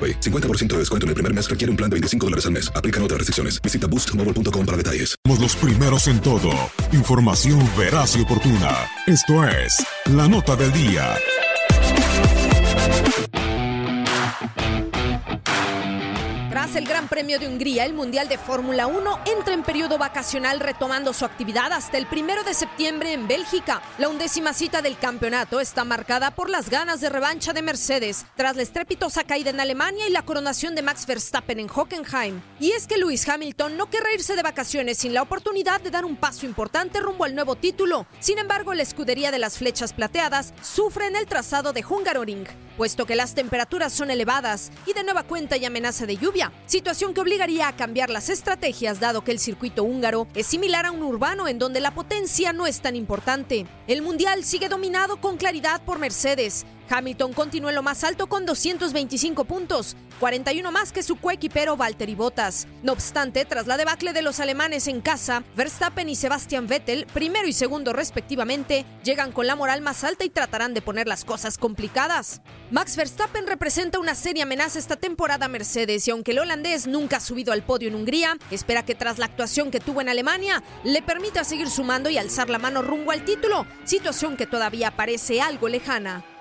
AroPay. 50% de descuento en el primer mes requiere un plan de 25 dólares al mes. Aplican otras restricciones. Visita boostmobile.com para detalles. Somos los primeros en todo. Información veraz y oportuna. Esto es La Nota del Día. El Gran Premio de Hungría, el Mundial de Fórmula 1 entra en periodo vacacional retomando su actividad hasta el primero de septiembre en Bélgica. La undécima cita del campeonato está marcada por las ganas de revancha de Mercedes tras la estrepitosa caída en Alemania y la coronación de Max Verstappen en Hockenheim. Y es que Lewis Hamilton no querrá irse de vacaciones sin la oportunidad de dar un paso importante rumbo al nuevo título. Sin embargo, la escudería de las flechas plateadas sufre en el trazado de Hungaroring, puesto que las temperaturas son elevadas y de nueva cuenta y amenaza de lluvia situación que obligaría a cambiar las estrategias dado que el circuito húngaro es similar a un urbano en donde la potencia no es tan importante. El mundial sigue dominado con claridad por Mercedes. Hamilton continúa en lo más alto con 225 puntos, 41 más que su coequipero Valtteri Bottas. No obstante, tras la debacle de los alemanes en casa, Verstappen y Sebastian Vettel, primero y segundo respectivamente, llegan con la moral más alta y tratarán de poner las cosas complicadas. Max Verstappen representa una seria amenaza esta temporada a Mercedes y aunque el holandés nunca ha subido al podio en Hungría, espera que tras la actuación que tuvo en Alemania le permita seguir sumando y alzar la mano rumbo al título, situación que todavía parece algo lejana.